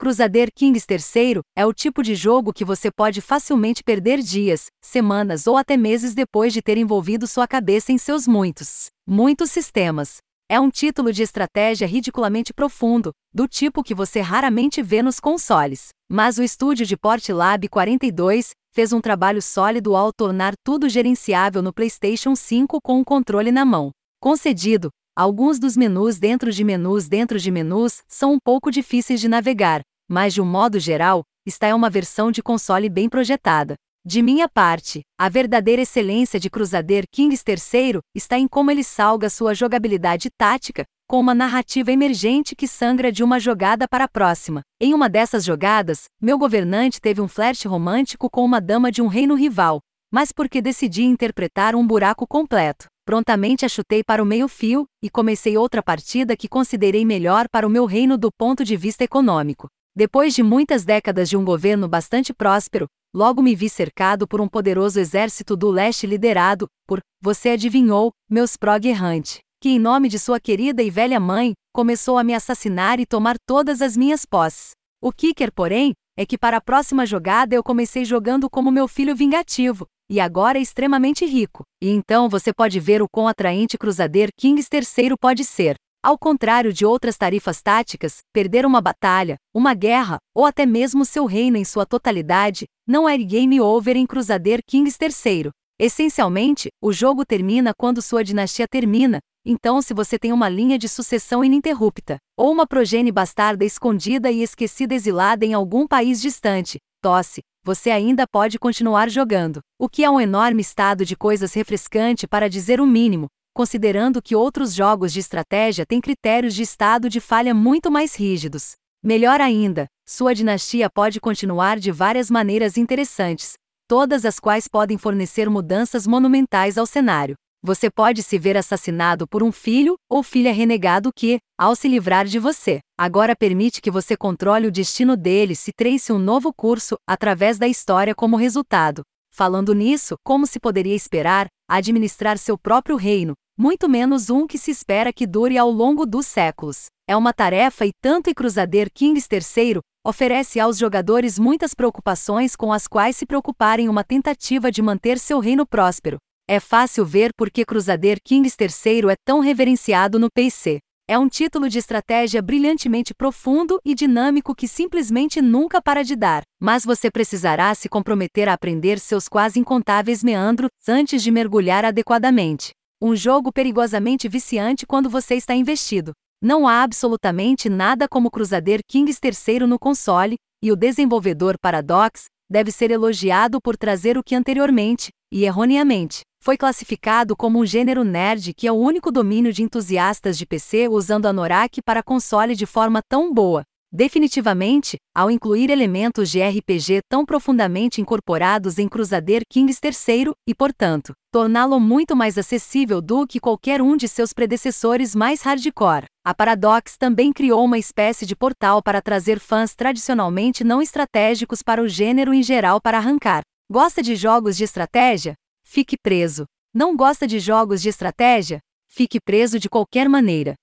Crusader Kings III é o tipo de jogo que você pode facilmente perder dias, semanas ou até meses depois de ter envolvido sua cabeça em seus muitos, muitos sistemas. É um título de estratégia ridiculamente profundo, do tipo que você raramente vê nos consoles. Mas o estúdio de Portlab 42 fez um trabalho sólido ao tornar tudo gerenciável no PlayStation 5 com o controle na mão. Concedido, alguns dos menus dentro de menus dentro de menus são um pouco difíceis de navegar, mas de um modo geral, esta é uma versão de console bem projetada. De minha parte, a verdadeira excelência de Crusader Kings III está em como ele salga sua jogabilidade tática, com uma narrativa emergente que sangra de uma jogada para a próxima. Em uma dessas jogadas, meu governante teve um flerte romântico com uma dama de um reino rival, mas porque decidi interpretar um buraco completo. Prontamente a chutei para o meio-fio e comecei outra partida que considerei melhor para o meu reino do ponto de vista econômico. Depois de muitas décadas de um governo bastante próspero, logo me vi cercado por um poderoso exército do leste liderado por, você adivinhou, meus prog errante, que em nome de sua querida e velha mãe, começou a me assassinar e tomar todas as minhas posses. O kicker, porém, é que para a próxima jogada eu comecei jogando como meu filho vingativo, e agora é extremamente rico. E então você pode ver o quão atraente Crusader Kings III pode ser. Ao contrário de outras tarifas táticas, perder uma batalha, uma guerra, ou até mesmo seu reino em sua totalidade, não é game over em Crusader Kings III. Essencialmente, o jogo termina quando sua dinastia termina, então se você tem uma linha de sucessão ininterrupta, ou uma progenie bastarda escondida e esquecida exilada em algum país distante, tosse, você ainda pode continuar jogando, o que é um enorme estado de coisas refrescante para dizer o mínimo, considerando que outros jogos de estratégia têm critérios de estado de falha muito mais rígidos. Melhor ainda, sua dinastia pode continuar de várias maneiras interessantes, todas as quais podem fornecer mudanças monumentais ao cenário. Você pode se ver assassinado por um filho ou filha renegado que, ao se livrar de você, agora permite que você controle o destino dele se trace um novo curso através da história como resultado. Falando nisso, como se poderia esperar, administrar seu próprio reino, muito menos um que se espera que dure ao longo dos séculos. É uma tarefa e tanto e Crusader Kings III oferece aos jogadores muitas preocupações com as quais se preocuparem uma tentativa de manter seu reino próspero. É fácil ver por que Crusader Kings III é tão reverenciado no PC. É um título de estratégia brilhantemente profundo e dinâmico que simplesmente nunca para de dar, mas você precisará se comprometer a aprender seus quase incontáveis meandros antes de mergulhar adequadamente. Um jogo perigosamente viciante quando você está investido. Não há absolutamente nada como Crusader Kings III no console, e o desenvolvedor Paradox deve ser elogiado por trazer o que anteriormente, e erroneamente, foi classificado como um gênero nerd que é o único domínio de entusiastas de PC usando a Norak para console de forma tão boa. Definitivamente, ao incluir elementos de RPG tão profundamente incorporados em Crusader Kings III e, portanto, torná-lo muito mais acessível do que qualquer um de seus predecessores mais hardcore. A Paradox também criou uma espécie de portal para trazer fãs tradicionalmente não estratégicos para o gênero em geral para arrancar. Gosta de jogos de estratégia? Fique preso. Não gosta de jogos de estratégia? Fique preso de qualquer maneira.